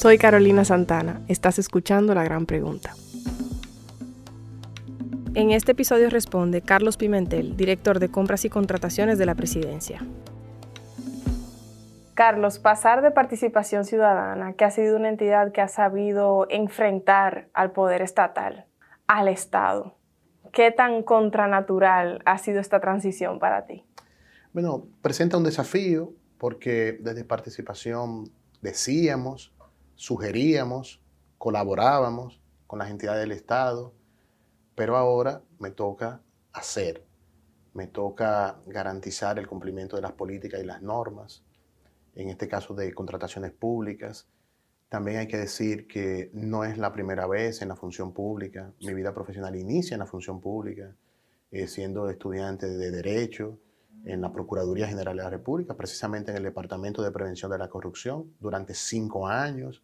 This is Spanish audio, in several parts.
Soy Carolina Santana. Estás escuchando La Gran Pregunta. En este episodio responde Carlos Pimentel, director de compras y contrataciones de la presidencia. Carlos, pasar de participación ciudadana, que ha sido una entidad que ha sabido enfrentar al poder estatal, al Estado, ¿qué tan contranatural ha sido esta transición para ti? Bueno, presenta un desafío porque desde participación decíamos, sugeríamos, colaborábamos con las entidades del Estado, pero ahora me toca hacer, me toca garantizar el cumplimiento de las políticas y las normas, en este caso de contrataciones públicas. También hay que decir que no es la primera vez en la función pública. Mi vida profesional inicia en la función pública, eh, siendo estudiante de Derecho en la Procuraduría General de la República, precisamente en el Departamento de Prevención de la Corrupción, durante cinco años.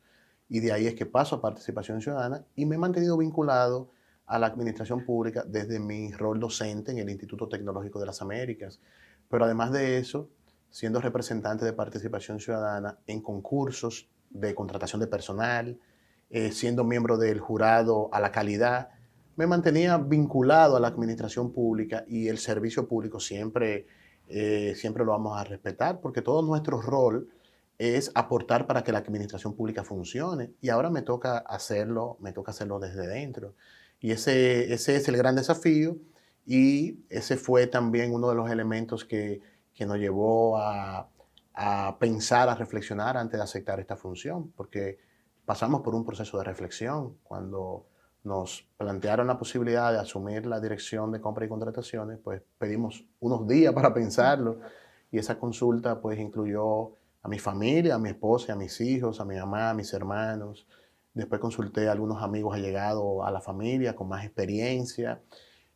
Y de ahí es que paso a participación ciudadana y me he mantenido vinculado a la administración pública desde mi rol docente en el Instituto Tecnológico de las Américas. Pero además de eso, siendo representante de participación ciudadana en concursos de contratación de personal, eh, siendo miembro del jurado a la calidad, me mantenía vinculado a la administración pública y el servicio público siempre, eh, siempre lo vamos a respetar porque todo nuestro rol es aportar para que la administración pública funcione y ahora me toca hacerlo, me toca hacerlo desde dentro. Y ese, ese es el gran desafío y ese fue también uno de los elementos que, que nos llevó a, a, pensar, a reflexionar antes de aceptar esta función, porque pasamos por un proceso de reflexión cuando nos plantearon la posibilidad de asumir la dirección de compra y contrataciones, pues pedimos unos días para pensarlo y esa consulta pues incluyó a mi familia, a mi esposa, a mis hijos, a mi mamá, a mis hermanos, Después consulté a algunos amigos allegados a la familia con más experiencia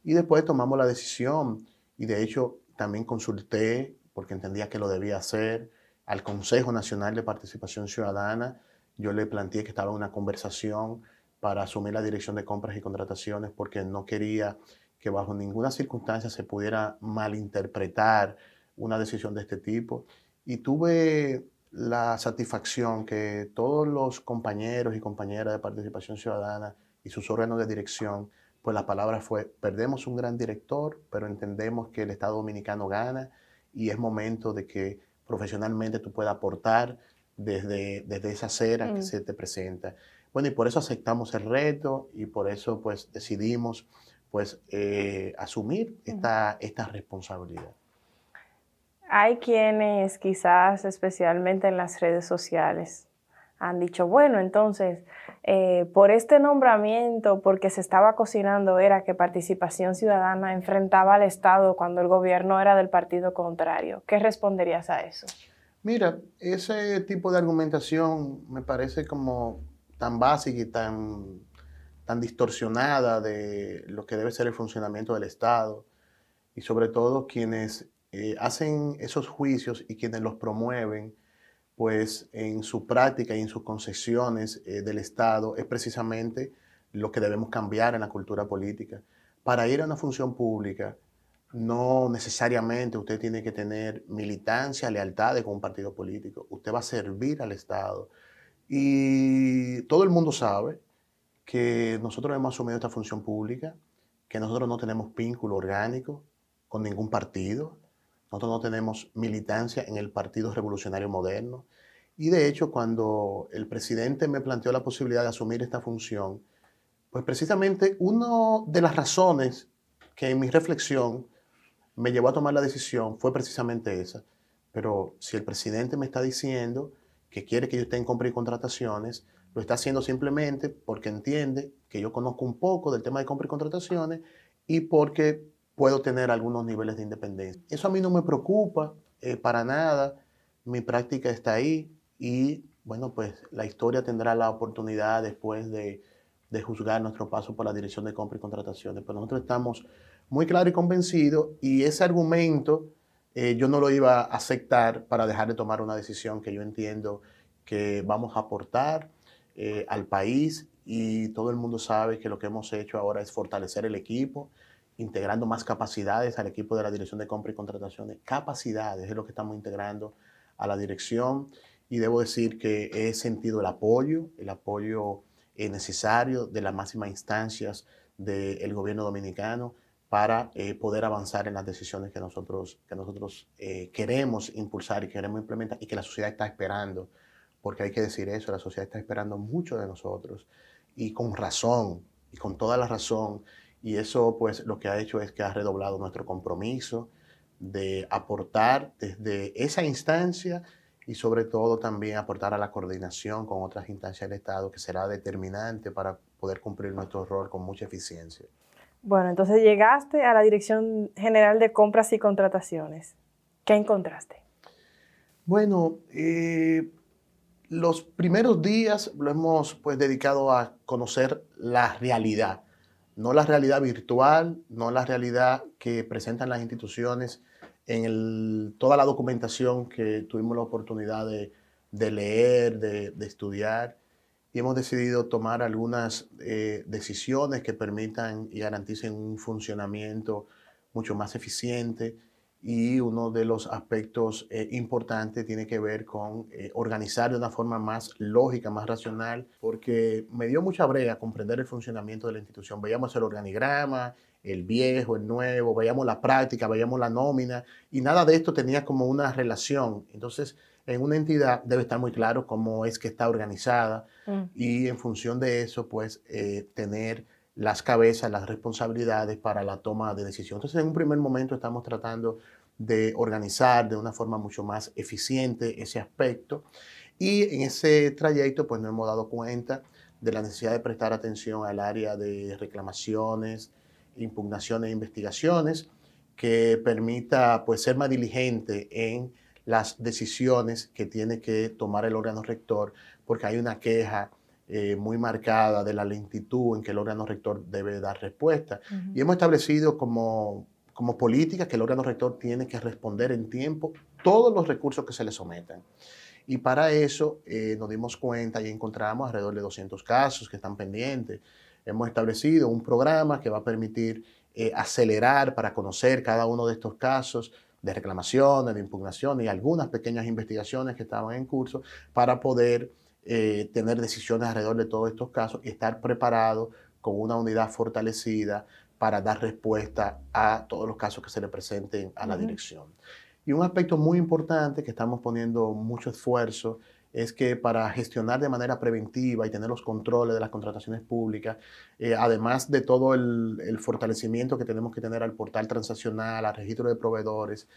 y después tomamos la decisión y de hecho también consulté, porque entendía que lo debía hacer, al Consejo Nacional de Participación Ciudadana. Yo le planteé que estaba en una conversación para asumir la dirección de compras y contrataciones porque no quería que bajo ninguna circunstancia se pudiera malinterpretar una decisión de este tipo. Y tuve la satisfacción que todos los compañeros y compañeras de participación ciudadana y sus órganos de dirección, pues la palabra fue, perdemos un gran director, pero entendemos que el Estado Dominicano gana y es momento de que profesionalmente tú puedas aportar desde, desde esa acera que mm. se te presenta. Bueno, y por eso aceptamos el reto y por eso pues decidimos pues eh, asumir esta, esta responsabilidad. Hay quienes quizás especialmente en las redes sociales han dicho, bueno, entonces, eh, por este nombramiento, porque se estaba cocinando, era que participación ciudadana enfrentaba al Estado cuando el gobierno era del partido contrario. ¿Qué responderías a eso? Mira, ese tipo de argumentación me parece como tan básica y tan, tan distorsionada de lo que debe ser el funcionamiento del Estado y sobre todo quienes eh, hacen esos juicios y quienes los promueven, pues en su práctica y en sus concesiones eh, del Estado es precisamente lo que debemos cambiar en la cultura política. Para ir a una función pública, no necesariamente usted tiene que tener militancia, lealtad con un partido político. Usted va a servir al Estado. Y todo el mundo sabe que nosotros hemos asumido esta función pública, que nosotros no tenemos vínculo orgánico con ningún partido, nosotros no tenemos militancia en el Partido Revolucionario Moderno. Y de hecho, cuando el presidente me planteó la posibilidad de asumir esta función, pues precisamente una de las razones que en mi reflexión me llevó a tomar la decisión fue precisamente esa. Pero si el presidente me está diciendo que quiere que yo esté en compra y contrataciones, lo está haciendo simplemente porque entiende que yo conozco un poco del tema de compra y contrataciones y porque puedo tener algunos niveles de independencia. Eso a mí no me preocupa eh, para nada, mi práctica está ahí y bueno, pues la historia tendrá la oportunidad después de, de juzgar nuestro paso por la dirección de compra y contrataciones, pero nosotros estamos muy claros y convencidos y ese argumento eh, yo no lo iba a aceptar para dejar de tomar una decisión que yo entiendo que vamos a aportar eh, al país. Y todo el mundo sabe que lo que hemos hecho ahora es fortalecer el equipo, integrando más capacidades al equipo de la Dirección de Compra y Contrataciones. Capacidades es lo que estamos integrando a la dirección y debo decir que he sentido el apoyo, el apoyo eh, necesario de las máximas instancias del gobierno dominicano para eh, poder avanzar en las decisiones que nosotros, que nosotros eh, queremos impulsar y queremos implementar y que la sociedad está esperando, porque hay que decir eso, la sociedad está esperando mucho de nosotros y con razón, y con toda la razón, y eso pues lo que ha hecho es que ha redoblado nuestro compromiso de aportar desde esa instancia y sobre todo también aportar a la coordinación con otras instancias del Estado que será determinante para poder cumplir nuestro rol con mucha eficiencia. Bueno, entonces llegaste a la Dirección General de Compras y Contrataciones. ¿Qué encontraste? Bueno, eh, los primeros días lo hemos pues dedicado a conocer la realidad, no la realidad virtual, no la realidad que presentan las instituciones en toda la documentación que tuvimos la oportunidad de, leer, de, estudiar, y hemos decidido tomar algunas eh, decisiones que permitan y garanticen un funcionamiento mucho más eficiente y uno de los aspectos eh, importantes tiene que ver con eh, organizar de una forma más lógica, más racional, porque me dio mucha brega comprender el funcionamiento de la institución. Veíamos el organigrama, el viejo, el nuevo, veíamos la práctica, veíamos la nómina, y nada de esto tenía como una relación. Entonces, en una entidad debe estar muy claro cómo es que está organizada mm. y en función de eso, pues, eh, tener las cabezas, las responsabilidades para la toma de decisión. Entonces, en un primer momento estamos tratando de organizar de una forma mucho más eficiente ese aspecto y en ese trayecto pues nos hemos dado cuenta de la necesidad de prestar atención al área de reclamaciones, impugnaciones e investigaciones que permita pues ser más diligente en las decisiones que tiene que tomar el órgano rector porque hay una queja eh, muy marcada de la lentitud en que el órgano rector debe dar respuesta. Y hemos establecido como, como política que el órgano rector tiene que responder en tiempo todos los recursos que se le someten. Y para eso eh, nos dimos cuenta y encontramos alrededor de 200 casos que están pendientes. Hemos establecido un programa que va a permitir eh, acelerar para conocer cada uno de estos casos de reclamaciones, de impugnaciones y algunas pequeñas investigaciones que estaban en curso para poder eh, tener decisiones alrededor de todos estos casos y estar preparado con una unidad fortalecida para dar respuesta a todos los casos que se le presenten a la dirección. Y un aspecto muy importante que estamos poniendo mucho esfuerzo es que para gestionar de manera preventiva y tener los controles de las contrataciones públicas, eh, además de todo el, fortalecimiento que tenemos que tener al portal transaccional, al registro de proveedores,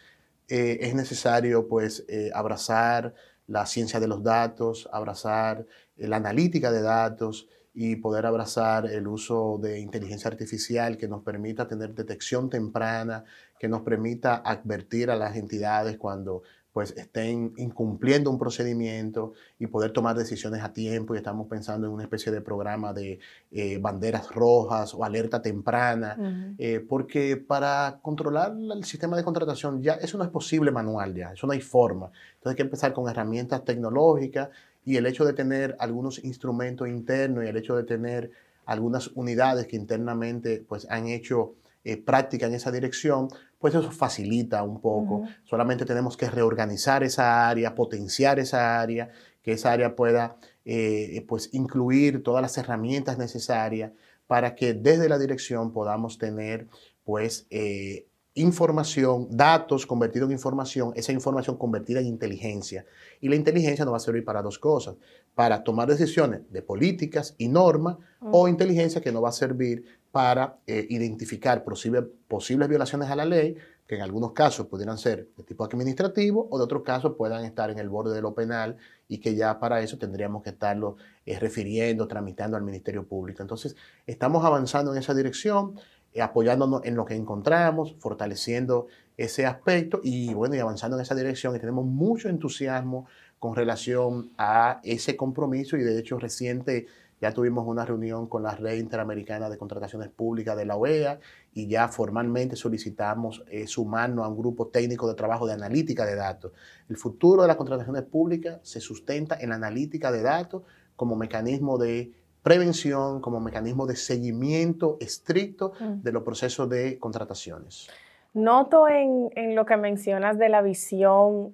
eh, es necesario pues abrazar la ciencia de los datos, abrazar la analítica de datos y poder abrazar el uso de inteligencia artificial que nos permita tener detección temprana, que nos permita advertir a las entidades cuando pues estén incumpliendo un procedimiento y poder tomar decisiones a tiempo y estamos pensando en una especie de programa de eh, banderas rojas o alerta temprana, eh, porque para controlar el sistema de contratación ya eso no es posible manual ya, eso no hay forma. Entonces hay que empezar con herramientas tecnológicas y el hecho de tener algunos instrumentos internos y el hecho de tener algunas unidades que internamente pues han hecho eh, práctica en esa dirección, pues eso facilita un poco. Solamente tenemos que reorganizar esa área, potenciar esa área, que esa área pueda eh, pues incluir todas las herramientas necesarias para que desde la dirección podamos tener pues eh, información, datos convertidos en información, esa información convertida en inteligencia. Y la inteligencia nos va a servir para dos cosas, para tomar decisiones de políticas y normas o inteligencia que nos va a servir para eh, identificar posibles violaciones a la ley, que en algunos casos pudieran ser de tipo administrativo o de otros casos puedan estar en el borde de lo penal y que ya para eso tendríamos que estarlo eh, refiriendo, tramitando al Ministerio Público. Entonces, estamos avanzando en esa dirección, eh, apoyándonos en lo que encontramos, fortaleciendo ese aspecto y bueno, y avanzando en esa dirección y tenemos mucho entusiasmo con relación a ese compromiso y de hecho reciente ya tuvimos una reunión con la Red Interamericana de Contrataciones Públicas de la OEA y ya formalmente solicitamos eh, sumarnos a un grupo técnico de trabajo de analítica de datos. El futuro de las contrataciones públicas se sustenta en la analítica de datos como mecanismo de prevención, como mecanismo de seguimiento estricto mm. de los procesos de contrataciones. Noto en, en lo que mencionas de la visión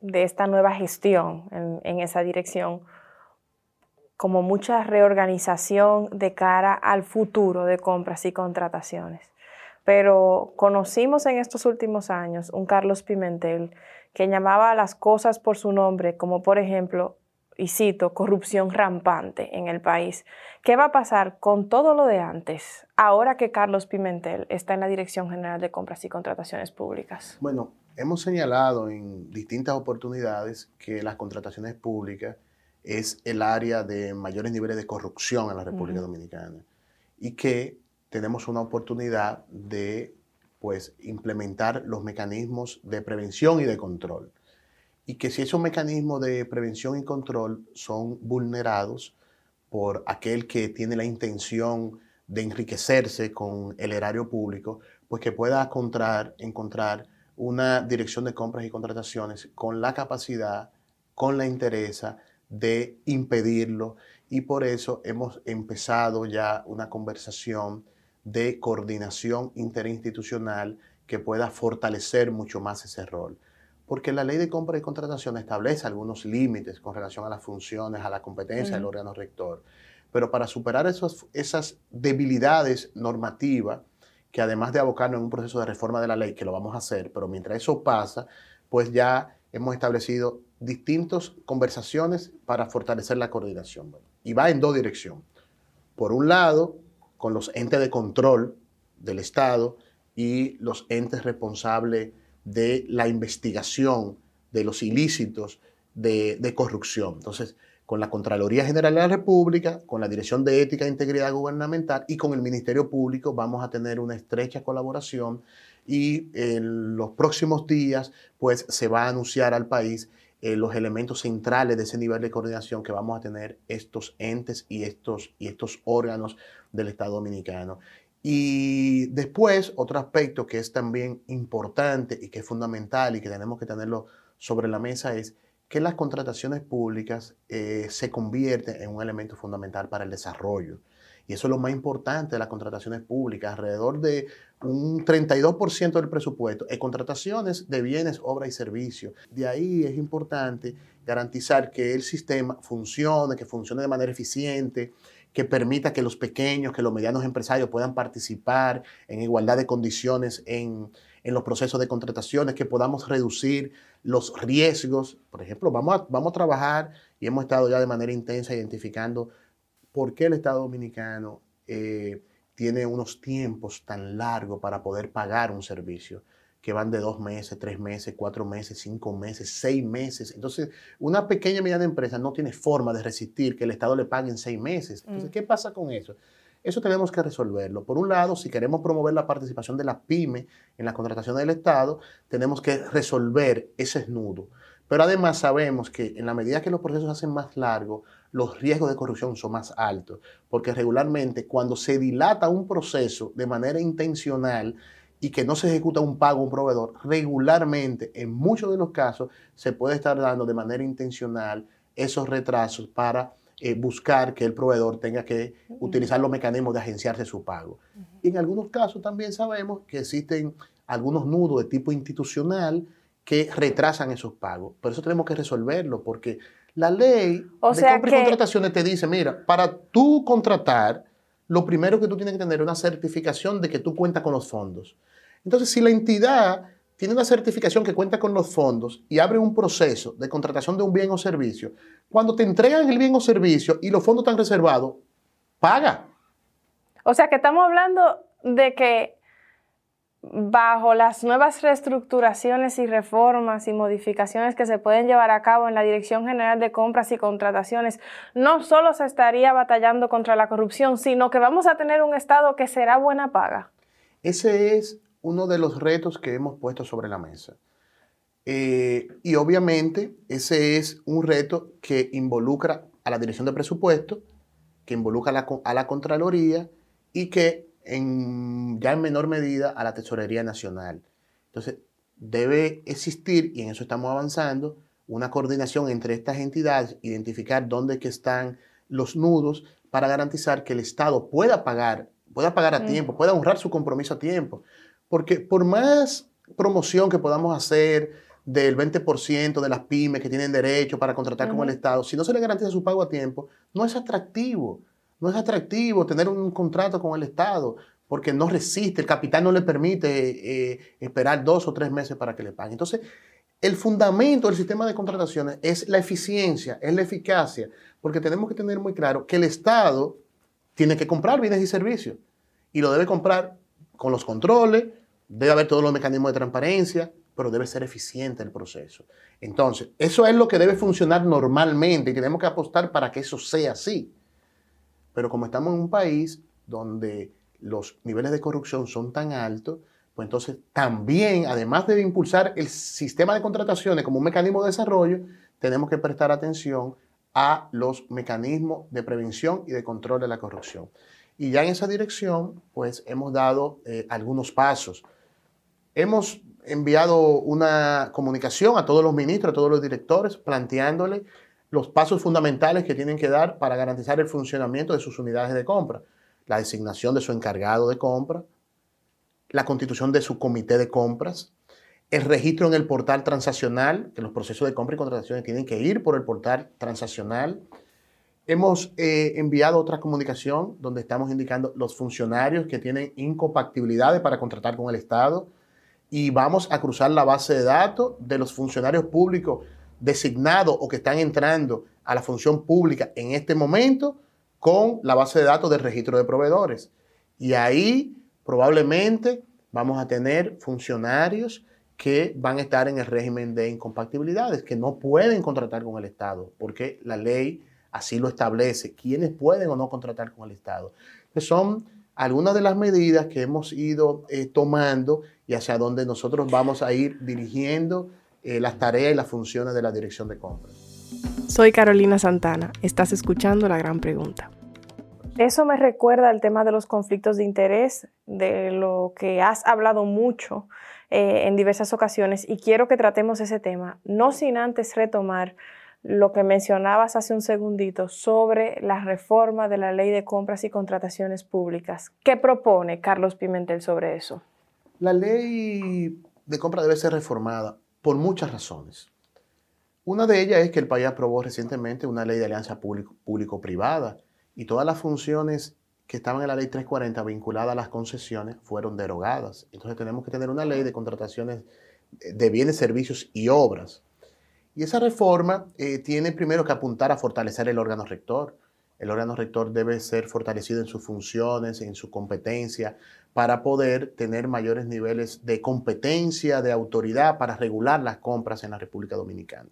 de esta nueva gestión en, esa dirección, como mucha reorganización de cara al futuro de compras y contrataciones. Pero conocimos en estos últimos años un Carlos Pimentel que llamaba a las cosas por su nombre, como por ejemplo, y cito, corrupción rampante en el país. ¿Qué va a pasar con todo lo de antes, ahora que Carlos Pimentel está en la Dirección General de Compras y Contrataciones Públicas? Bueno, hemos señalado en distintas oportunidades que las contrataciones públicas es el área de mayores niveles de corrupción en la República Dominicana y que tenemos una oportunidad de pues, implementar los mecanismos de prevención y de control. Y que si esos mecanismos de prevención y control son vulnerados por aquel que tiene la intención de enriquecerse con el erario público, pues que pueda encontrar, encontrar una dirección de compras y contrataciones con la capacidad, con la interés de impedirlo. Y por eso hemos empezado ya una conversación de coordinación interinstitucional que pueda fortalecer mucho más ese rol. Porque la ley de compra y contratación establece algunos límites con relación a las funciones, a la competencia del órgano rector. Pero para superar esos, esas debilidades normativas, que además de abocarnos en un proceso de reforma de la ley, que lo vamos a hacer, pero mientras eso pasa, pues ya hemos establecido distintas conversaciones para fortalecer la coordinación. Y va en dos direcciones. Por un lado, con los entes de control del Estado y los entes responsables de la investigación de los ilícitos de, corrupción. Entonces, con la Contraloría General de la República, con la Dirección de Ética e Integridad Gubernamental y con el Ministerio Público vamos a tener una estrecha colaboración y en los próximos días pues se va a anunciar al país eh, los elementos centrales de ese nivel de coordinación que vamos a tener estos entes y estos, y estos órganos del Estado Dominicano. Y después, otro aspecto que es también importante y que es fundamental y que tenemos que tenerlo sobre la mesa es que las contrataciones públicas eh, se convierten en un elemento fundamental para el desarrollo. Y eso es lo más importante de las contrataciones públicas. Alrededor de un 32% del presupuesto en contrataciones de bienes, obras y servicios. De ahí es importante garantizar que el sistema funcione, que funcione de manera eficiente, que permita que los pequeños, que los medianos empresarios puedan participar en igualdad de condiciones en, los procesos de contrataciones, que podamos reducir los riesgos. Por ejemplo, vamos a, vamos a trabajar y hemos estado ya de manera intensa identificando por qué el Estado Dominicano eh, tiene unos tiempos tan largos para poder pagar un servicio que van de dos meses, tres meses, cuatro meses, cinco meses, seis meses. Entonces, una pequeña y mediana empresa no tiene forma de resistir que el Estado le pague en seis meses. Entonces, mm. ¿qué pasa con eso? Eso tenemos que resolverlo. Por un lado, si queremos promover la participación de la pyme en la contratación del Estado, tenemos que resolver ese nudo. Pero además sabemos que en la medida que los procesos se hacen más largos, los riesgos de corrupción son más altos, porque regularmente cuando se dilata un proceso de manera intencional y que no se ejecuta un pago a un proveedor, regularmente en muchos de los casos se puede estar dando de manera intencional esos retrasos para eh, buscar que el proveedor tenga que utilizar los mecanismos de agenciarse su pago. Y en algunos casos también sabemos que existen algunos nudos de tipo institucional, que retrasan esos pagos. Por eso tenemos que resolverlo, porque la ley de compra y contrataciones te dice, mira, para tú contratar, lo primero que tú tienes que tener es una certificación de que tú cuentas con los fondos. Entonces, si la entidad tiene una certificación que cuenta con los fondos y abre un proceso de contratación de un bien o servicio, cuando te entregan el bien o servicio y los fondos están reservados, paga. O sea que estamos hablando de que bajo las nuevas reestructuraciones y reformas y modificaciones que se pueden llevar a cabo en la Dirección General de Compras y Contrataciones, no solo se estaría batallando contra la corrupción, sino que vamos a tener un Estado que será buena paga. Ese es uno de los retos que hemos puesto sobre la mesa. Eh, y obviamente ese es un reto que involucra a la Dirección de Presupuesto, que involucra a la, a la Contraloría y que ya en menor medida a la Tesorería Nacional. Entonces, debe existir, y en eso estamos avanzando, una coordinación entre estas entidades, identificar dónde que están los nudos para garantizar que el Estado pueda pagar, pueda pagar a tiempo, pueda honrar su compromiso a tiempo. Porque por más promoción que podamos hacer del 20% de las pymes que tienen derecho para contratar con el Estado, si no se le garantiza su pago a tiempo, no es atractivo. No es atractivo tener un contrato con el Estado porque no resiste, el capital no le permite eh, esperar dos o tres meses para que le paguen. Entonces, el fundamento del sistema de contrataciones es la eficiencia, es la eficacia, porque tenemos que tener muy claro que el Estado tiene que comprar bienes y servicios y lo debe comprar con los controles, debe haber todos los mecanismos de transparencia, pero debe ser eficiente el proceso. Entonces, eso es lo que debe funcionar normalmente y tenemos que apostar para que eso sea así. Pero como estamos en un país donde los niveles de corrupción son tan altos, pues entonces también, además de impulsar el sistema de contrataciones como un mecanismo de desarrollo, tenemos que prestar atención a los mecanismos de prevención y de control de la corrupción. Y ya en esa dirección, pues hemos dado eh, algunos pasos. Hemos enviado una comunicación a todos los ministros, a todos los directores, planteándole los pasos fundamentales que tienen que dar para garantizar el funcionamiento de sus unidades de compra. La designación de su encargado de compra, la constitución de su comité de compras, el registro en el portal transaccional, que los procesos de compra y contrataciones tienen que ir por el portal transaccional. Hemos eh, enviado otra comunicación donde estamos indicando los funcionarios que tienen incompatibilidades para contratar con el Estado y vamos a cruzar la base de datos de los funcionarios públicos designados o que están entrando a la función pública en este momento con la base de datos del registro de proveedores. Y ahí probablemente vamos a tener funcionarios que van a estar en el régimen de incompatibilidades, que no pueden contratar con el Estado, porque la ley así lo establece, quiénes pueden o no contratar con el Estado. Que son algunas de las medidas que hemos ido eh, tomando y hacia donde nosotros vamos a ir dirigiendo eh, las tareas y las funciones de la dirección de compras. Soy Carolina Santana, estás escuchando la gran pregunta. Eso me recuerda al tema de los conflictos de interés, de lo que has hablado mucho eh, en diversas ocasiones y quiero que tratemos ese tema, no sin antes retomar lo que mencionabas hace un segundito sobre la reforma de la ley de compras y contrataciones públicas. ¿Qué propone Carlos Pimentel sobre eso? La ley de compra debe ser reformada por muchas razones. Una de ellas es que el país aprobó recientemente una ley de alianza público-privada y todas las funciones que estaban en la ley 340 vinculadas a las concesiones fueron derogadas. Entonces tenemos que tener una ley de contrataciones de bienes, servicios y obras. Y esa reforma eh, tiene primero que apuntar a fortalecer el órgano rector. El órgano rector debe ser fortalecido en sus funciones, en su competencia, para poder tener mayores niveles de competencia, de autoridad para regular las compras en la República Dominicana.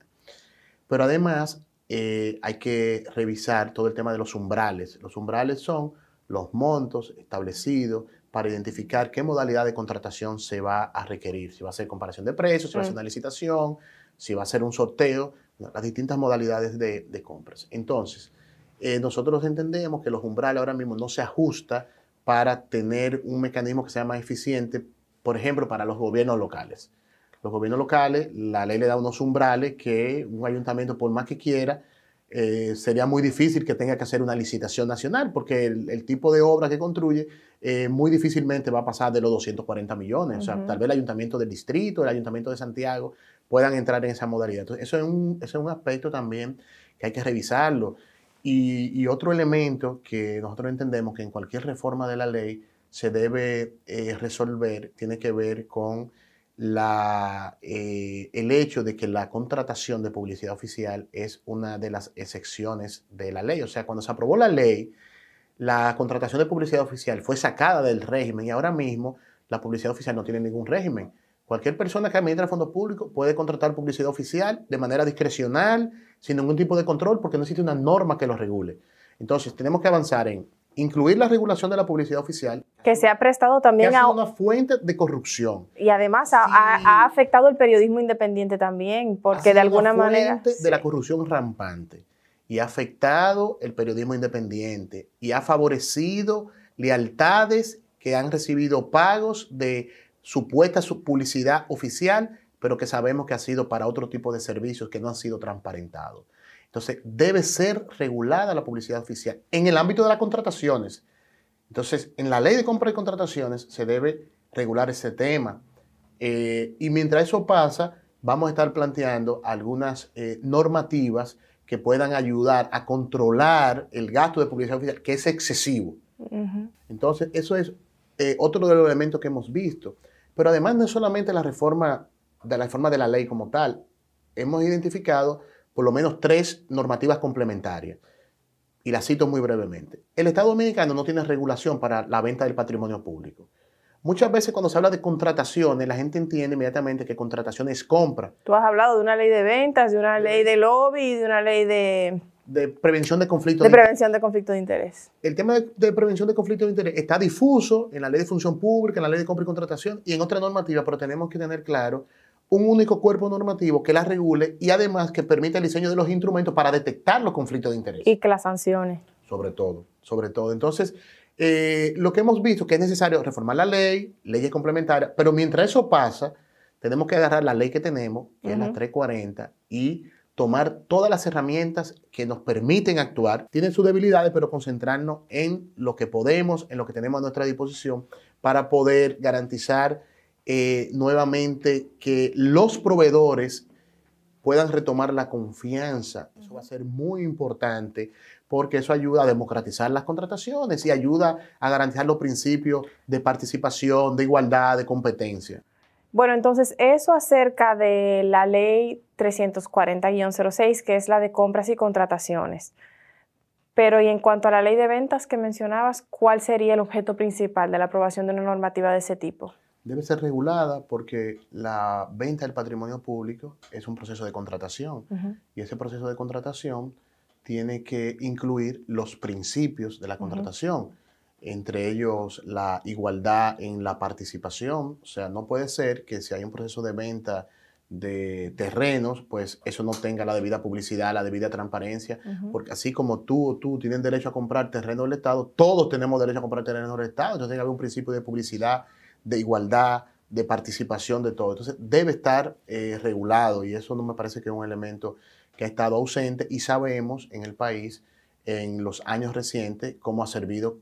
Pero además eh, hay que revisar todo el tema de los umbrales. Los umbrales son los montos establecidos para identificar qué modalidad de contratación se va a requerir, si va a ser comparación de precios, si va a ser una licitación, si va a ser un sorteo, las distintas modalidades de, compras. Entonces, eh, nosotros entendemos que los umbrales ahora mismo no se ajustan para tener un mecanismo que sea más eficiente, por ejemplo, para los gobiernos locales. Los gobiernos locales, la ley le da unos umbrales que un ayuntamiento, por más que quiera, eh, sería muy difícil que tenga que hacer una licitación nacional, porque el, tipo de obra que construye eh, muy difícilmente va a pasar de los 240 millones. O sea, tal vez el ayuntamiento del distrito, el ayuntamiento de Santiago puedan entrar en esa modalidad. Entonces, eso es un, eso es un aspecto también que hay que revisarlo. Y, otro elemento que nosotros entendemos que en cualquier reforma de la ley se debe eh, resolver tiene que ver con eh, el hecho de que la contratación de publicidad oficial es una de las excepciones de la ley. O sea, cuando se aprobó la ley, la contratación de publicidad oficial fue sacada del régimen y ahora mismo la publicidad oficial no tiene ningún régimen. Cualquier persona que administra fondos públicos puede contratar publicidad oficial de manera discrecional, sin ningún tipo de control, porque no existe una norma que lo regule. Entonces, tenemos que avanzar en incluir la regulación de la publicidad oficial. Que se ha prestado también a... una fuente de corrupción. Y además ha, afectado el periodismo independiente también, porque de alguna una manera... Fuente de la corrupción rampante. Y ha afectado el periodismo independiente. Y ha favorecido lealtades que han recibido pagos de supuesta publicidad oficial, pero que sabemos que ha sido para otro tipo de servicios que no han sido transparentados. Entonces, debe ser regulada la publicidad oficial en el ámbito de las contrataciones. Entonces, en la ley de compra y contrataciones se debe regular ese tema. Eh, y mientras eso pasa, vamos a estar planteando algunas eh, normativas que puedan ayudar a controlar el gasto de publicidad oficial, que es excesivo. Entonces, eso es eh, otro de los elementos que hemos visto. Pero además no es solamente la reforma de la reforma de la ley como tal. Hemos identificado por lo menos tres normativas complementarias. Y las cito muy brevemente. El Estado Dominicano no tiene regulación para la venta del patrimonio público. Muchas veces cuando se habla de contrataciones, la gente entiende inmediatamente que contratación es compra. Tú has hablado de una ley de ventas, de una ley de lobby, de una ley de... De prevención de conflictos de, de prevención de conflictos de interés. El tema de, prevención de conflictos de interés está difuso en la ley de función pública, en la ley de compra y contratación y en otra normativa, pero tenemos que tener claro un único cuerpo normativo que la regule y además que permita el diseño de los instrumentos para detectar los conflictos de interés. Y que las sanciones. Sobre todo, sobre todo. Entonces, eh, lo que hemos visto que es necesario reformar la ley, leyes complementarias, pero mientras eso pasa, tenemos que agarrar la ley que tenemos, que es la 340, y tomar todas las herramientas que nos permiten actuar. Tienen sus debilidades, pero concentrarnos en lo que podemos, en lo que tenemos a nuestra disposición para poder garantizar eh, nuevamente que los proveedores puedan retomar la confianza. Eso va a ser muy importante porque eso ayuda a democratizar las contrataciones y ayuda a garantizar los principios de participación, de igualdad, de competencia. Bueno, entonces eso acerca de la ley 340-06, que es la de compras y contrataciones. Pero y en cuanto a la ley de ventas que mencionabas, ¿cuál sería el objeto principal de la aprobación de una normativa de ese tipo? Debe ser regulada porque la venta del patrimonio público es un proceso de contratación. Y ese proceso de contratación tiene que incluir los principios de la contratación, entre ellos la igualdad en la participación. O sea, no puede ser que si hay un proceso de venta de terrenos, pues eso no tenga la debida publicidad, la debida transparencia, porque así como tú o tú tienen derecho a comprar terreno del Estado, todos tenemos derecho a comprar terreno del Estado, entonces tiene que haber un principio de publicidad, de igualdad, de participación de todo. Entonces debe estar eh, regulado y eso no me parece que es un elemento que ha estado ausente y sabemos en el país en los años recientes cómo ha servido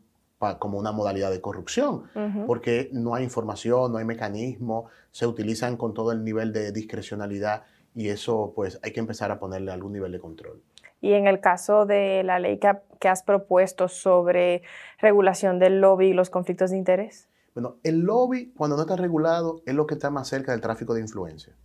como una modalidad de corrupción, porque no hay información, no hay mecanismo, se utilizan con todo el nivel de discrecionalidad y eso pues hay que empezar a ponerle algún nivel de control. Y en el caso de la ley que, que has propuesto sobre regulación del lobby y los conflictos de interés. Bueno, el lobby cuando no está regulado es lo que está más cerca del tráfico de influencia.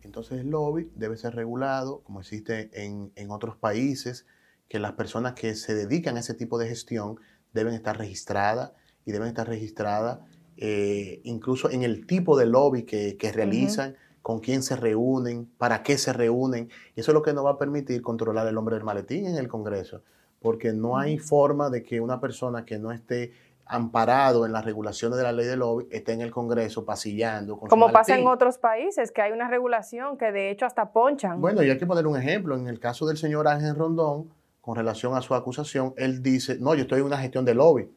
Entonces el lobby debe ser regulado, como existe en, otros países, que las personas que se dedican a ese tipo de gestión deben estar registradas y deben estar registradas eh, incluso en el tipo de lobby que, realizan, con quién se reúnen, para qué se reúnen. Y eso es lo que nos va a permitir controlar el hombre del maletín en el Congreso, porque no hay forma de que una persona que no esté amparado en las regulaciones de la ley del lobby, está en el Congreso pasillando. Como pasa en otros países, que hay una regulación que de hecho hasta ponchan. Bueno, y hay que poner un ejemplo. En el caso del señor Ángel Rondón, con relación a su acusación, él dice, no, yo estoy en una gestión de lobby.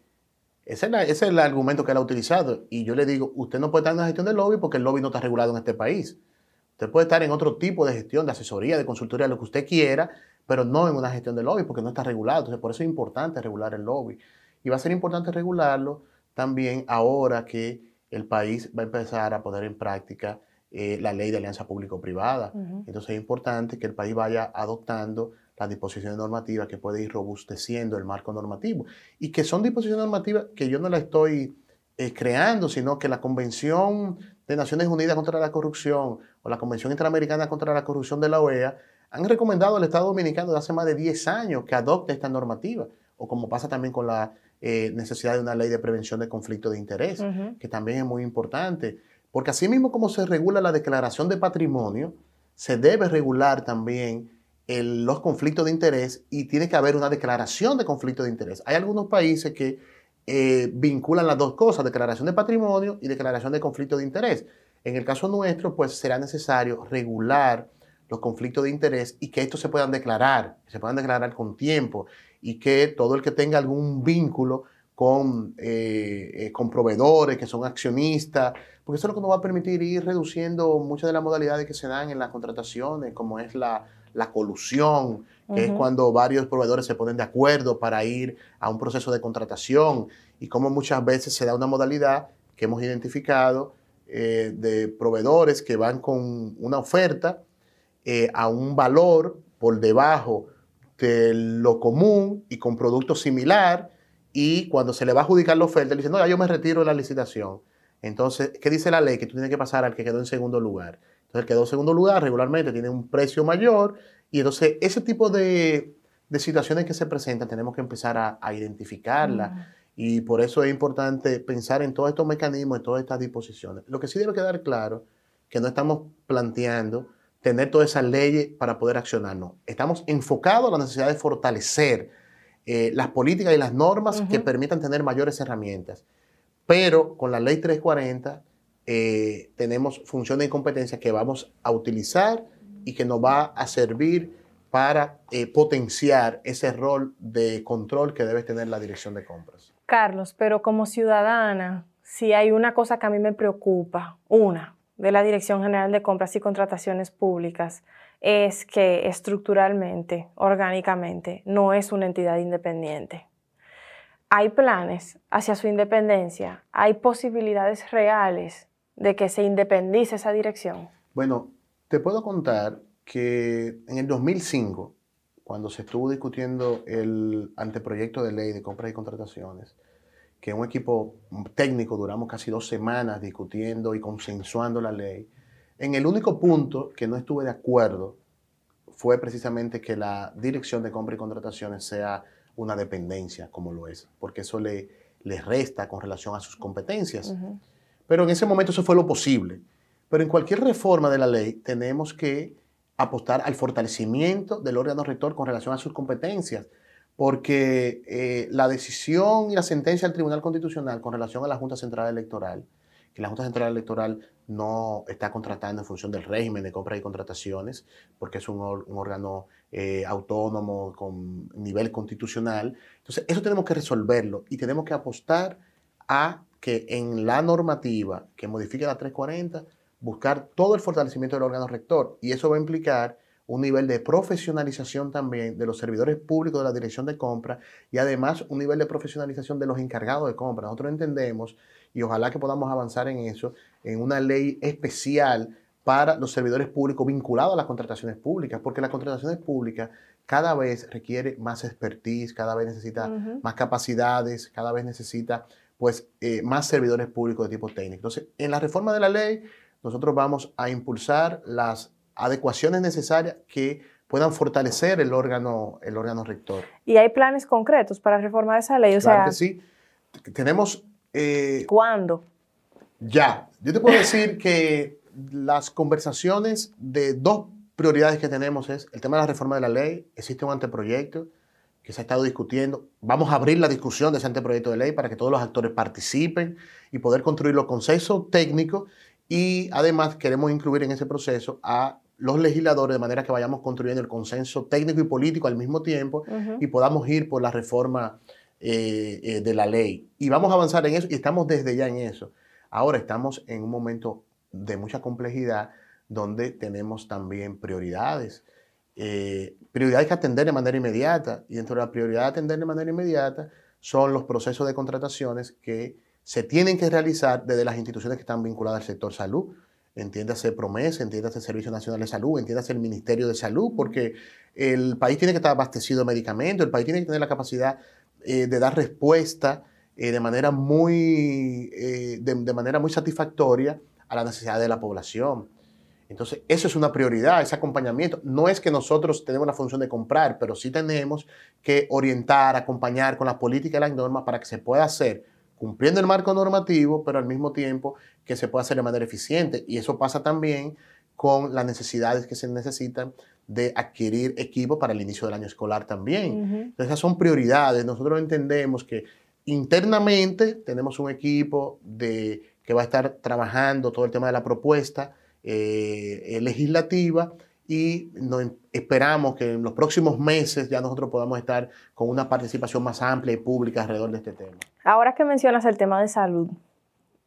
Ese es, el argumento que él ha utilizado. Y yo le digo, usted no puede estar en una gestión de lobby porque el lobby no está regulado en este país. Usted puede estar en otro tipo de gestión, de asesoría, de consultoría, lo que usted quiera, pero no en una gestión de lobby porque no está regulado. Entonces, por eso es importante regular el lobby. Y va a ser importante regularlo también ahora que el país va a empezar a poner en práctica eh, la ley de alianza público-privada. Entonces es importante que el país vaya adoptando las disposiciones normativas que puede ir robusteciendo el marco normativo. Y que son disposiciones normativas que yo no la estoy eh, creando, sino que la Convención de Naciones Unidas contra la Corrupción o la Convención Interamericana contra la Corrupción de la OEA han recomendado al Estado Dominicano de hace más de 10 años que adopte esta normativa, o como pasa también con la eh, necesidad de una ley de prevención de conflicto de interés, que también es muy importante, porque así mismo como se regula la declaración de patrimonio, se debe regular también los conflictos de interés y tiene que haber una declaración de conflicto de interés. Hay algunos países que eh, vinculan las dos cosas, declaración de patrimonio y declaración de conflicto de interés. En el caso nuestro, pues será necesario regular los conflictos de interés y que estos se puedan declarar, se puedan declarar con tiempo y que todo el que tenga algún vínculo con, eh, eh, con proveedores, que son accionistas, porque eso es lo que nos va a permitir ir reduciendo muchas de las modalidades que se dan en las contrataciones, como es la, colusión, que es cuando varios proveedores se ponen de acuerdo para ir a un proceso de contratación, y como muchas veces se da una modalidad que hemos identificado eh, de proveedores que van con una oferta eh, a un valor por debajo de lo común y con producto similar y cuando se le va a adjudicar la oferta, le dicen, no, ya yo me retiro de la licitación. Entonces, ¿qué dice la ley? Que tú tienes que pasar al que quedó en segundo lugar. Entonces, el que quedó en segundo lugar regularmente tiene un precio mayor y entonces ese tipo de, situaciones que se presentan tenemos que empezar a, a identificarlas. Y por eso es importante pensar en todos estos mecanismos, en todas estas disposiciones. Lo que sí debe quedar claro, que no estamos planteando tener todas esas leyes para poder accionarnos. Estamos enfocados a la necesidad de fortalecer eh, las políticas y las normas que permitan tener mayores herramientas. Pero con la ley 340 eh, tenemos funciones y competencias que vamos a utilizar y que nos va a servir para eh, potenciar ese rol de control que debe tener la dirección de compras. Carlos, pero como ciudadana, si hay una cosa que a mí me preocupa, una, de la Dirección General de Compras y Contrataciones Públicas, es que estructuralmente, orgánicamente, no es una entidad independiente. Hay planes hacia su independencia, hay posibilidades reales de que se independice esa dirección. Bueno, te puedo contar que en el 2005 cuando se estuvo discutiendo el anteproyecto de ley de compras y contrataciones, que un equipo técnico duramos casi dos semanas discutiendo y consensuando la ley, en el único punto que no estuve de acuerdo fue precisamente que la dirección de compras y contrataciones sea una dependencia, como lo es, porque eso le, le resta con relación a sus competencias. Pero en ese momento eso fue lo posible. Pero en cualquier reforma de la ley tenemos que apostar al fortalecimiento del órgano rector con relación a sus competencias, porque eh, la decisión y la sentencia del Tribunal Constitucional con relación a la Junta Central Electoral, que la Junta Central Electoral no está contratando en función del régimen de compras y contrataciones, porque es un, órgano eh, autónomo con nivel constitucional. Entonces, eso tenemos que resolverlo y tenemos que apostar a que en la normativa que modifique la 340 buscar todo el fortalecimiento del órgano rector y eso va a implicar un nivel de profesionalización también de los servidores públicos de la dirección de compra y además un nivel de profesionalización de los encargados de compra. Nosotros entendemos y ojalá que podamos avanzar en eso, en una ley especial para los servidores públicos vinculados a las contrataciones públicas, porque las contrataciones públicas cada vez requiere más expertise, cada vez necesita más capacidades, cada vez necesita pues eh, más servidores públicos de tipo técnico. Entonces, en la reforma de la ley nosotros vamos a impulsar las adecuaciones necesarias que puedan fortalecer el órgano, el órgano rector. ¿Y hay planes concretos para reformar esa ley? O claro que sí. Tenemos... Eh, ¿Cuándo? Ya. Yo te puedo decir que las conversaciones de dos prioridades que tenemos es el tema de la reforma de la ley. Existe un anteproyecto que se ha estado discutiendo. Vamos a abrir la discusión de ese anteproyecto de ley para que todos los actores participen y poder construir los consensos técnicos y además queremos incluir en ese proceso a los legisladores de manera que vayamos construyendo el consenso técnico y político al mismo tiempo y podamos ir por la reforma eh, eh, de la ley. Y vamos a avanzar en eso y estamos desde ya en eso. Ahora estamos en un momento de mucha complejidad donde tenemos también prioridades. Eh, prioridades que atender de manera inmediata y dentro de la prioridad de atender de manera inmediata son los procesos de contrataciones que se tienen que realizar desde las instituciones que están vinculadas al sector salud. Entiéndase Promesa, entiéndase el Servicio Nacional de Salud, entiéndase el Ministerio de Salud, porque el país tiene que estar abastecido de medicamentos, el país tiene que tener la capacidad eh, de dar respuesta eh, de, manera muy, eh, de, manera muy satisfactoria a la necesidad de la población. Entonces, eso es una prioridad, ese acompañamiento. No es que nosotros tenemos la función de comprar, pero sí tenemos que orientar, acompañar con la política y las normas para que se pueda hacer cumpliendo el marco normativo, pero al mismo tiempo que se pueda hacer de manera eficiente. Y eso pasa también con las necesidades que se necesitan de adquirir equipo para el inicio del año escolar también. Entonces, esas son prioridades. Nosotros entendemos que internamente tenemos un equipo de, que va a estar trabajando todo el tema de la propuesta eh, legislativa y esperamos que en los próximos meses ya nosotros podamos estar con una participación más amplia y pública alrededor de este tema. Ahora que mencionas el tema de salud,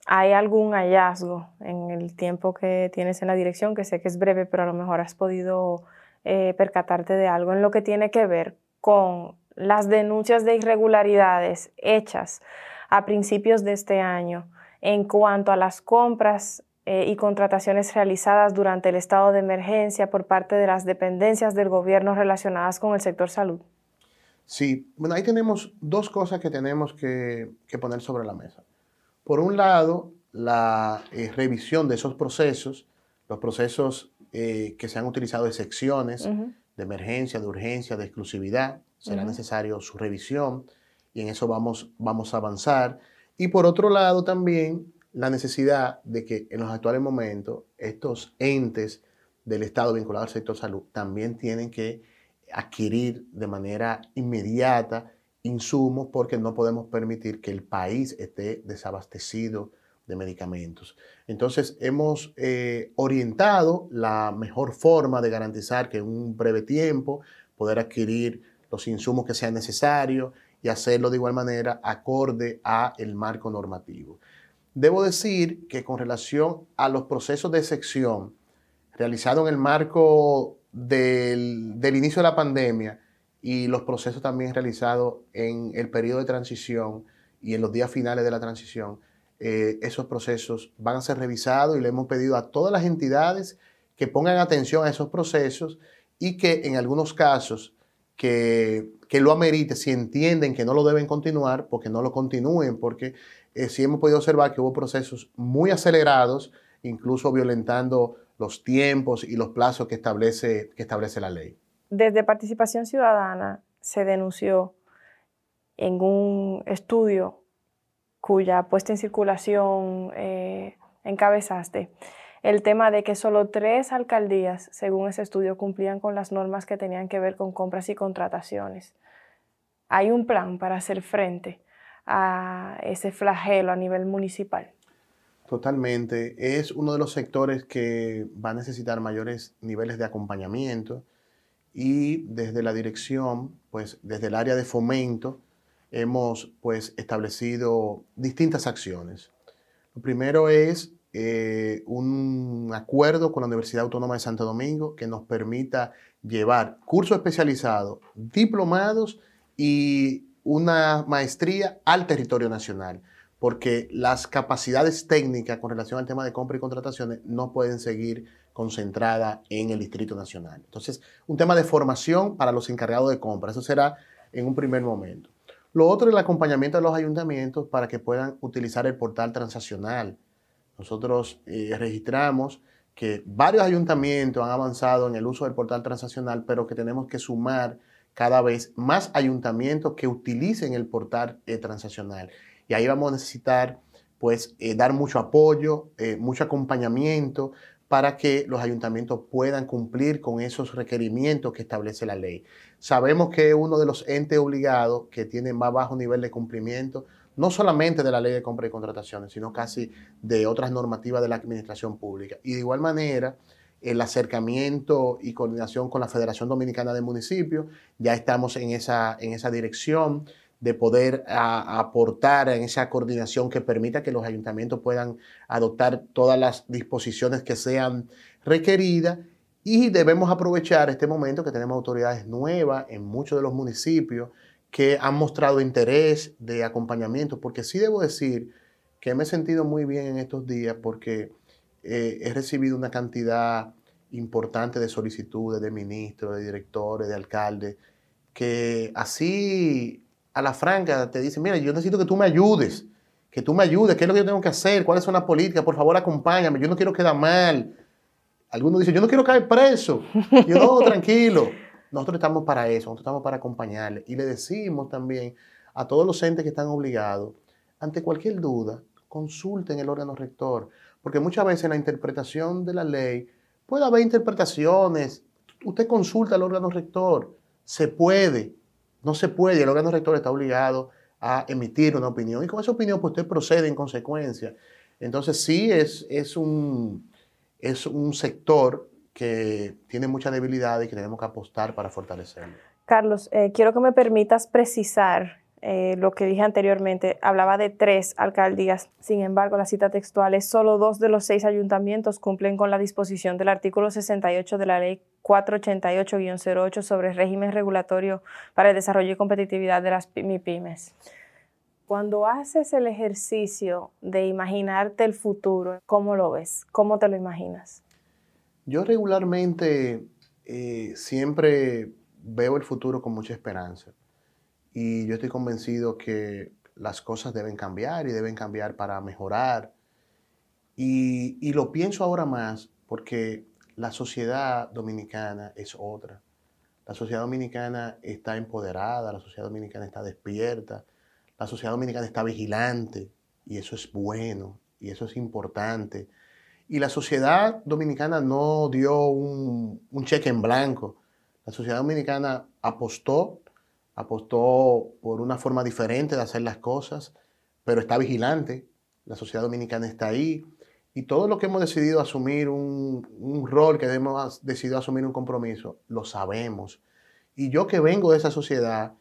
¿hay algún hallazgo en el tiempo que tienes en la dirección, que sé que es breve, pero a lo mejor has podido eh, percatarte de algo en lo que tiene que ver con las denuncias de irregularidades hechas a principios de este año en cuanto a las compras eh, y contrataciones realizadas durante el estado de emergencia por parte de las dependencias del gobierno relacionadas con el sector salud. Sí, bueno, ahí tenemos dos cosas que tenemos que, poner sobre la mesa. Por un lado, la eh, revisión de esos procesos, los procesos eh, que se han utilizado de secciones, de emergencia, de urgencia, de exclusividad, será necesario su revisión y en eso vamos, vamos a avanzar. Y por otro lado también la necesidad de que en los actuales momentos estos entes del Estado vinculados al sector salud también tienen que adquirir de manera inmediata insumos porque no podemos permitir que el país esté desabastecido de medicamentos. Entonces hemos eh, orientado la mejor forma de garantizar que en un breve tiempo poder adquirir los insumos que sean necesarios y hacerlo de igual manera acorde a el marco normativo. Debo decir que con relación a los procesos de sección realizados en el marco del, inicio de la pandemia y los procesos también realizados en el periodo de transición y en los días finales de la transición, eh, esos procesos van a ser revisados y le hemos pedido a todas las entidades que pongan atención a esos procesos y que en algunos casos que, que lo amerite, si entienden que no lo deben continuar, porque no lo continúen, porque eh, sí hemos podido observar que hubo procesos muy acelerados, incluso violentando los tiempos y los plazos que establece, que establece la ley. Desde Participación Ciudadana se denunció en un estudio cuya puesta en circulación eh, encabezaste el tema de que solo tres alcaldías, según ese estudio, cumplían con las normas que tenían que ver con compras y contrataciones. Hay un plan para hacer frente a ese flagelo a nivel municipal. Totalmente. Es uno de los sectores que va a necesitar mayores niveles de acompañamiento y desde la dirección, pues desde el área de fomento, hemos pues establecido distintas acciones. Lo primero es eh, un acuerdo con la Universidad Autónoma de Santo Domingo que nos permita llevar cursos especializados, diplomados y una maestría al territorio nacional, porque las capacidades técnicas con relación al tema de compra y contrataciones no pueden seguir concentradas en el Distrito Nacional. Entonces, un tema de formación para los encargados de compra, eso será en un primer momento. Lo otro es el acompañamiento de los ayuntamientos para que puedan utilizar el portal transaccional. Nosotros eh, registramos que varios ayuntamientos han avanzado en el uso del portal transaccional, pero que tenemos que sumar cada vez más ayuntamientos que utilicen el portal eh, transaccional. Y ahí vamos a necesitar pues eh, dar mucho apoyo, eh, mucho acompañamiento para que los ayuntamientos puedan cumplir con esos requerimientos que establece la ley. Sabemos que uno de los entes obligados que tiene más bajo nivel de cumplimiento, no solamente de la ley de compra y contrataciones, sino casi de otras normativas de la administración pública. Y de igual manera, el acercamiento y coordinación con la Federación Dominicana de Municipios. Ya estamos en esa, en esa dirección de poder aportar en esa coordinación que permita que los ayuntamientos puedan adoptar todas las disposiciones que sean requeridas y debemos aprovechar este momento que tenemos autoridades nuevas en muchos de los municipios que han mostrado interés de acompañamiento, porque sí debo decir que me he sentido muy bien en estos días porque eh, he recibido una cantidad importante de solicitudes de ministros, de directores, de alcaldes, que así a la franca te dicen, mira, yo necesito que tú me ayudes, que tú me ayudes, qué es lo que yo tengo que hacer, cuáles son las políticas, por favor acompáñame, yo no quiero quedar mal. Algunos dicen, yo no quiero caer preso. Yo no, tranquilo. Nosotros estamos para eso, nosotros estamos para acompañarle. Y le decimos también a todos los entes que están obligados, ante cualquier duda, consulten el órgano rector. Porque muchas veces la interpretación de la ley puede haber interpretaciones. Usted consulta al órgano rector. Se puede, no se puede. El órgano rector está obligado a emitir una opinión y con esa opinión pues, usted procede en consecuencia. Entonces sí es, es, un, es un sector que tiene mucha debilidad y que tenemos que apostar para fortalecerlo. Carlos, eh, quiero que me permitas precisar eh, lo que dije anteriormente, hablaba de tres alcaldías. Sin embargo, la cita textual es solo dos de los seis ayuntamientos cumplen con la disposición del artículo 68 de la ley 488-08 sobre régimen regulatorio para el desarrollo y competitividad de las MIPIMES. Cuando haces el ejercicio de imaginarte el futuro, ¿cómo lo ves? ¿Cómo te lo imaginas? Yo regularmente eh, siempre veo el futuro con mucha esperanza y yo estoy convencido que las cosas deben cambiar y deben cambiar para mejorar. Y, y lo pienso ahora más porque la sociedad dominicana es otra. La sociedad dominicana está empoderada, la sociedad dominicana está despierta, la sociedad dominicana está vigilante y eso es bueno y eso es importante. Y la sociedad dominicana no dio un, cheque en blanco. La sociedad dominicana apostó, apostó por una forma diferente de hacer las cosas, pero está vigilante. La sociedad dominicana está ahí. Y todo lo que hemos decidido asumir un, un rol, que hemos decidido asumir un compromiso, lo sabemos. Y yo que vengo de esa sociedad,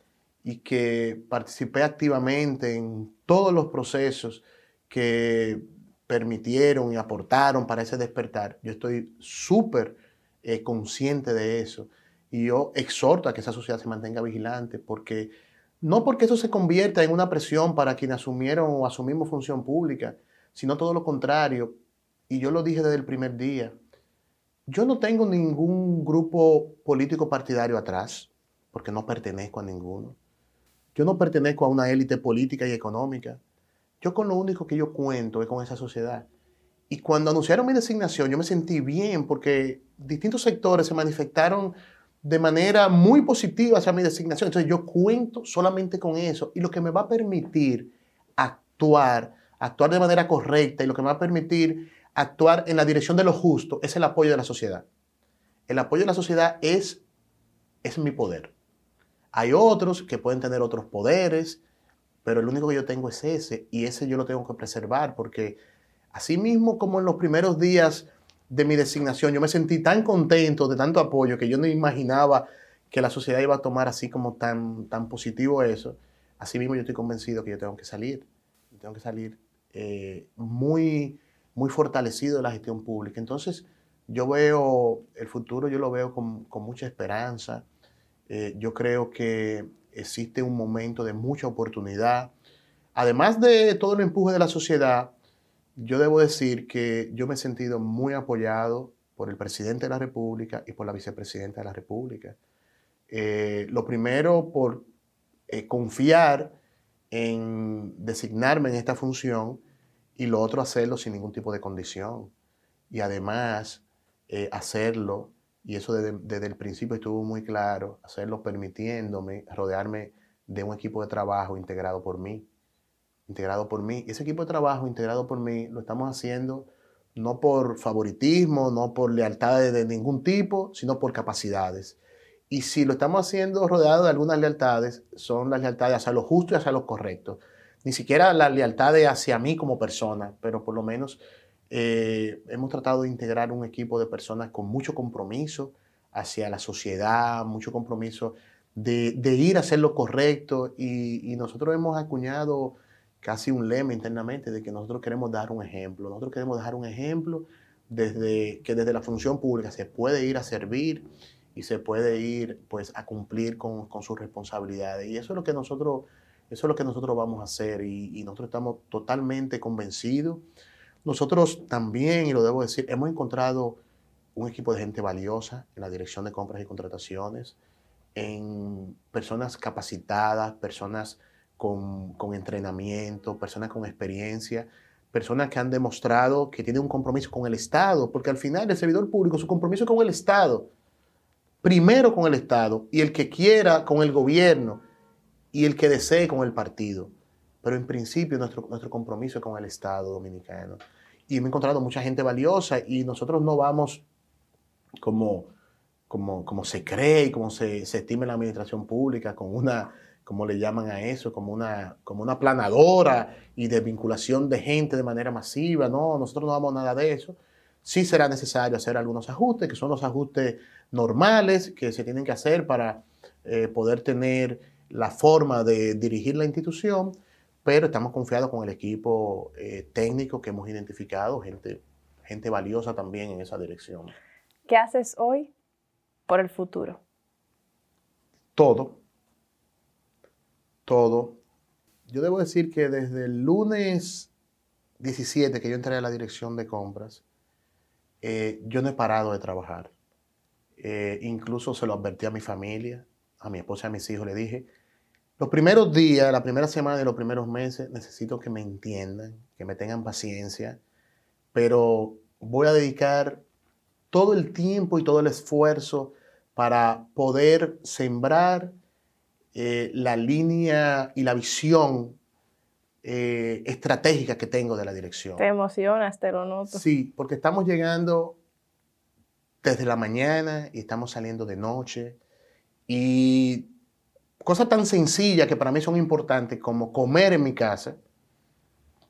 y que participé activamente en todos los procesos que permitieron y aportaron para ese despertar. Yo estoy súper eh, consciente de eso y yo exhorto a que esa sociedad se mantenga vigilante porque no porque eso se convierta en una presión para quienes asumieron o asumimos función pública, sino todo lo contrario. Y yo lo dije desde el primer día. Yo no tengo ningún grupo político partidario atrás, porque no pertenezco a ninguno. Yo no pertenezco a una élite política y económica. Yo con lo único que yo cuento es con esa sociedad. Y cuando anunciaron mi designación, yo me sentí bien porque distintos sectores se manifestaron de manera muy positiva hacia mi designación. Entonces yo cuento solamente con eso y lo que me va a permitir actuar, actuar de manera correcta y lo que me va a permitir actuar en la dirección de lo justo es el apoyo de la sociedad. El apoyo de la sociedad es, es mi poder. Hay otros que pueden tener otros poderes, pero el único que yo tengo es ese y ese yo lo tengo que preservar porque así mismo como en los primeros días de mi designación yo me sentí tan contento de tanto apoyo que yo no imaginaba que la sociedad iba a tomar así como tan, tan positivo eso. Así mismo yo estoy convencido que yo tengo que salir, tengo que salir eh, muy, muy fortalecido de la gestión pública. Entonces yo veo el futuro, yo lo veo con, con mucha esperanza eh, yo creo que existe un momento de mucha oportunidad. Además de todo el empuje de la sociedad, yo debo decir que yo me he sentido muy apoyado por el presidente de la República y por la vicepresidenta de la República. Eh, lo primero, por eh, confiar en designarme en esta función y lo otro, hacerlo sin ningún tipo de condición. Y además, hacerlo y eso desde, el principio estuvo muy claro, hacerlo permitiéndome rodearme de un equipo de trabajo integrado por mí, integrado por mí. Y ese equipo de trabajo integrado por mí lo estamos haciendo no por favoritismo, no por lealtades de ningún tipo, sino por capacidades. Y si lo estamos haciendo rodeado de algunas lealtades, son las lealtades hacia lo justo y hacia lo correcto. Ni siquiera las lealtades hacia mí como persona, pero por lo menos eh, hemos tratado de integrar un equipo de personas con mucho compromiso hacia la sociedad, mucho compromiso de, ir a hacer lo correcto y, nosotros hemos acuñado casi un lema internamente de que nosotros queremos dar un ejemplo. Nosotros queremos dejar un ejemplo desde que desde la función pública se puede ir a servir y se puede ir pues a cumplir con, sus responsabilidades. Y eso es lo que nosotros, eso es lo que nosotros vamos a hacer y, y nosotros estamos totalmente convencidos nosotros también, y lo debo decir, hemos encontrado un equipo de gente valiosa en la dirección de compras y contrataciones, en personas capacitadas, personas con, entrenamiento, personas con experiencia, personas que han demostrado que tienen un compromiso con el Estado, porque al final el servidor público, su compromiso es con el Estado, primero con el Estado, y el que quiera con el gobierno, y el que desee con el partido. Pero en principio nuestro, nuestro compromiso es con el Estado dominicano y me he encontrado mucha gente valiosa y nosotros no vamos como, como, como se cree y como se, se estima en la administración pública, con una, como le llaman a eso, como una, como una planadora y de vinculación de gente de manera masiva. No, nosotros no vamos nada de eso. Sí será necesario hacer algunos ajustes, que son los ajustes normales que se tienen que hacer para eh, poder tener la forma de dirigir la institución, pero estamos confiados con el equipo eh, técnico que hemos identificado, gente, gente valiosa también en esa dirección. ¿Qué haces hoy por el futuro? Todo, todo. yo debo decir que desde el lunes 17 que yo entré a la dirección de compras, eh, yo no he parado de trabajar. Eh, incluso se lo advertí a mi familia, a mi esposa a mis hijos. Le dije, los primeros días, la primera semana de los primeros meses, necesito que me entiendan, que me tengan paciencia, pero voy a dedicar todo el tiempo y todo el esfuerzo para poder sembrar eh, la línea y la visión eh, estratégica que tengo de la dirección. Te emocionas, te lo noto. Sí, porque estamos llegando desde la mañana y estamos saliendo de noche y cosas tan sencillas que para mí son importantes como comer en mi casa,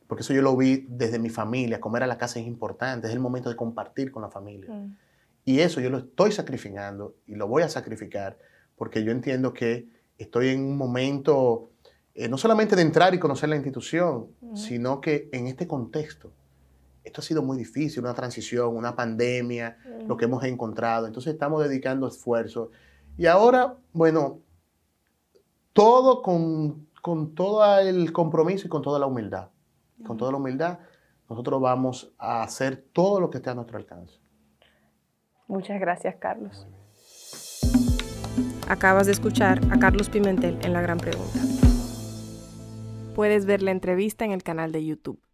porque eso yo lo vi desde mi familia, comer a la casa es importante, es el momento de compartir con la familia. Mm. Y eso yo lo estoy sacrificando y lo voy a sacrificar porque yo entiendo que estoy en un momento eh, no solamente de entrar y conocer la institución, sino que en este contexto, esto ha sido muy difícil, una transición, una pandemia, lo que hemos encontrado. Entonces estamos dedicando esfuerzos. Y ahora, bueno, todo con, con todo el compromiso y con toda la humildad. Con toda la humildad, nosotros vamos a hacer todo lo que esté a nuestro alcance. Muchas gracias, Carlos. Acabas de escuchar a Carlos Pimentel en La Gran Pregunta. Puedes ver la entrevista en el canal de YouTube.